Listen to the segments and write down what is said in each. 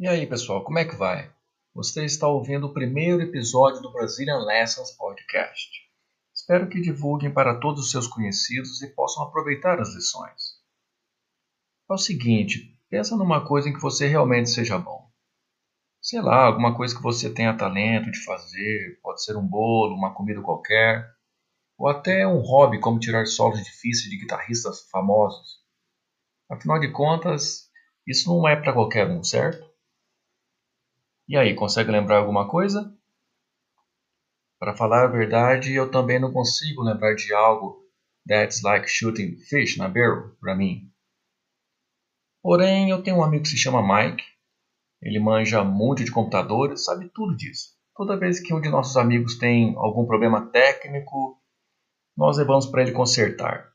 E aí, pessoal, como é que vai? Você está ouvindo o primeiro episódio do Brazilian Lessons Podcast. Espero que divulguem para todos os seus conhecidos e possam aproveitar as lições. É o seguinte, pensa numa coisa em que você realmente seja bom. Sei lá, alguma coisa que você tenha talento de fazer, pode ser um bolo, uma comida qualquer, ou até um hobby como tirar solos difíceis de guitarristas famosos. Afinal de contas, isso não é para qualquer um, certo? E aí, consegue lembrar alguma coisa? Para falar a verdade, eu também não consigo lembrar de algo that's like shooting fish na barrel para mim. Porém, eu tenho um amigo que se chama Mike. Ele manja muito de computadores, sabe tudo disso. Toda vez que um de nossos amigos tem algum problema técnico, nós levamos para ele consertar.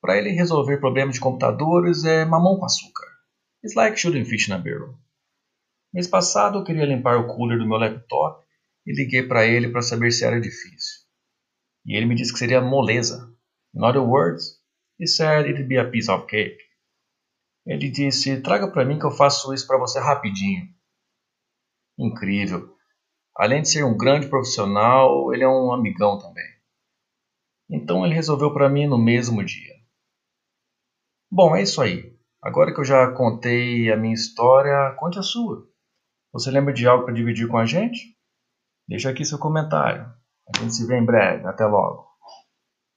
Para ele resolver problemas de computadores é mamão com açúcar. It's like shooting fish na barrel. Mês passado eu queria limpar o cooler do meu laptop e liguei para ele para saber se era difícil. E ele me disse que seria moleza. In other words, he said it'd be a piece of cake. Ele disse: Traga para mim que eu faço isso para você rapidinho. Incrível. Além de ser um grande profissional, ele é um amigão também. Então ele resolveu para mim no mesmo dia. Bom, é isso aí. Agora que eu já contei a minha história, conte a sua. Você lembra de algo para dividir com a gente? Deixa aqui seu comentário. A gente se vê em breve. Até logo.